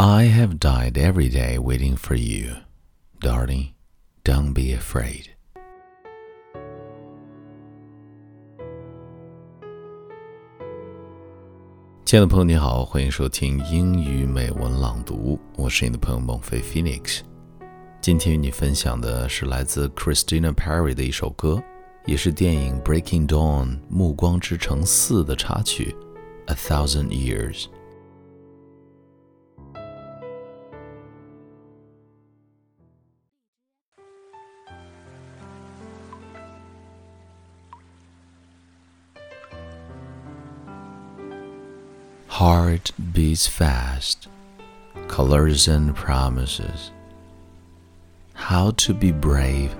I have died every day waiting for you. Darling, don't be afraid. 亲爱的朋友，你好，欢迎收听英语美文朗读，我是你的朋友孟飞 Phoenix。今天与你分享的是来自 Christina Perri 的一首歌，也是电影《Breaking Dawn》《暮光之城四》的插曲《A Thousand Years》。Heart beats fast, colors and promises. How to be brave?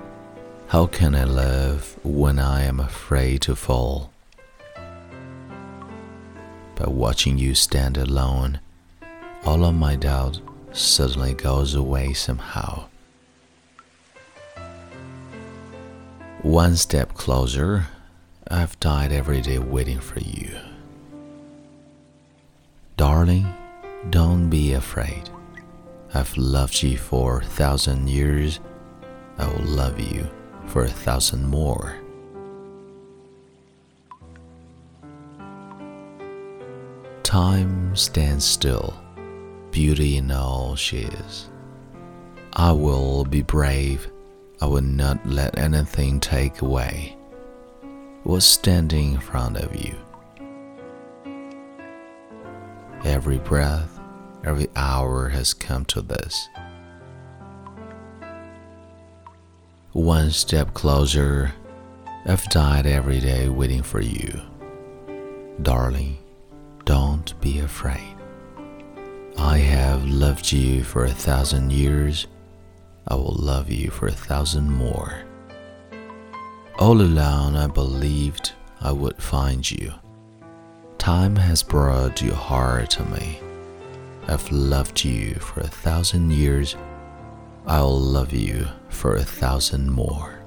How can I love when I am afraid to fall? By watching you stand alone, all of my doubt suddenly goes away somehow. One step closer, I've died every day waiting for you. Darling, don't be afraid. I've loved you for a thousand years. I will love you for a thousand more. Time stands still, beauty in all she is. I will be brave, I will not let anything take away what's standing in front of you. Every breath, every hour has come to this. One step closer, I've died every day waiting for you. Darling, don't be afraid. I have loved you for a thousand years. I will love you for a thousand more. All along, I believed I would find you. Time has brought your heart to me. I've loved you for a thousand years. I'll love you for a thousand more.